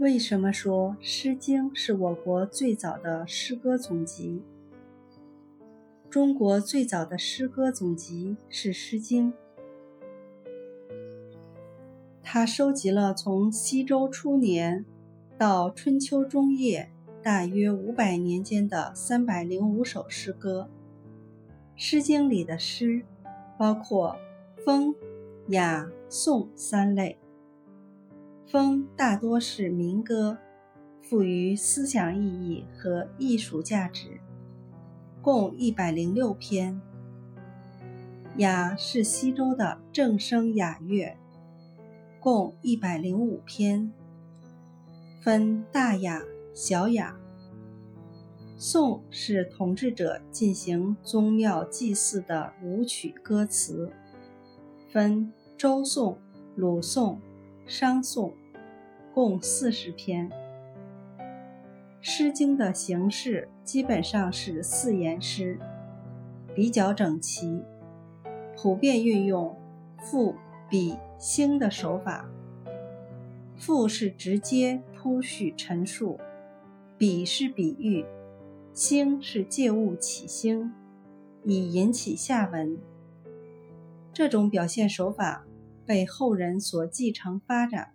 为什么说《诗经》是我国最早的诗歌总集？中国最早的诗歌总集是《诗经》，它收集了从西周初年到春秋中叶大约五百年间的三百零五首诗歌。《诗经》里的诗包括风、雅、颂三类。风大多是民歌，赋予思想意义和艺术价值，共一百零六篇。雅是西周的正声雅乐，共一百零五篇，分大雅、小雅。颂是统治者进行宗庙祭祀的舞曲歌词，分周颂、鲁颂、商颂。共四十篇，《诗经》的形式基本上是四言诗，比较整齐，普遍运用赋、比、兴的手法。赋是直接铺叙陈述，比是比喻，兴是借物起兴，以引起下文。这种表现手法被后人所继承发展。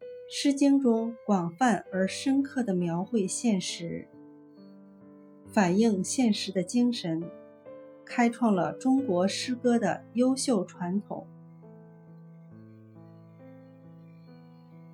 《诗经》中广泛而深刻的描绘现实，反映现实的精神，开创了中国诗歌的优秀传统。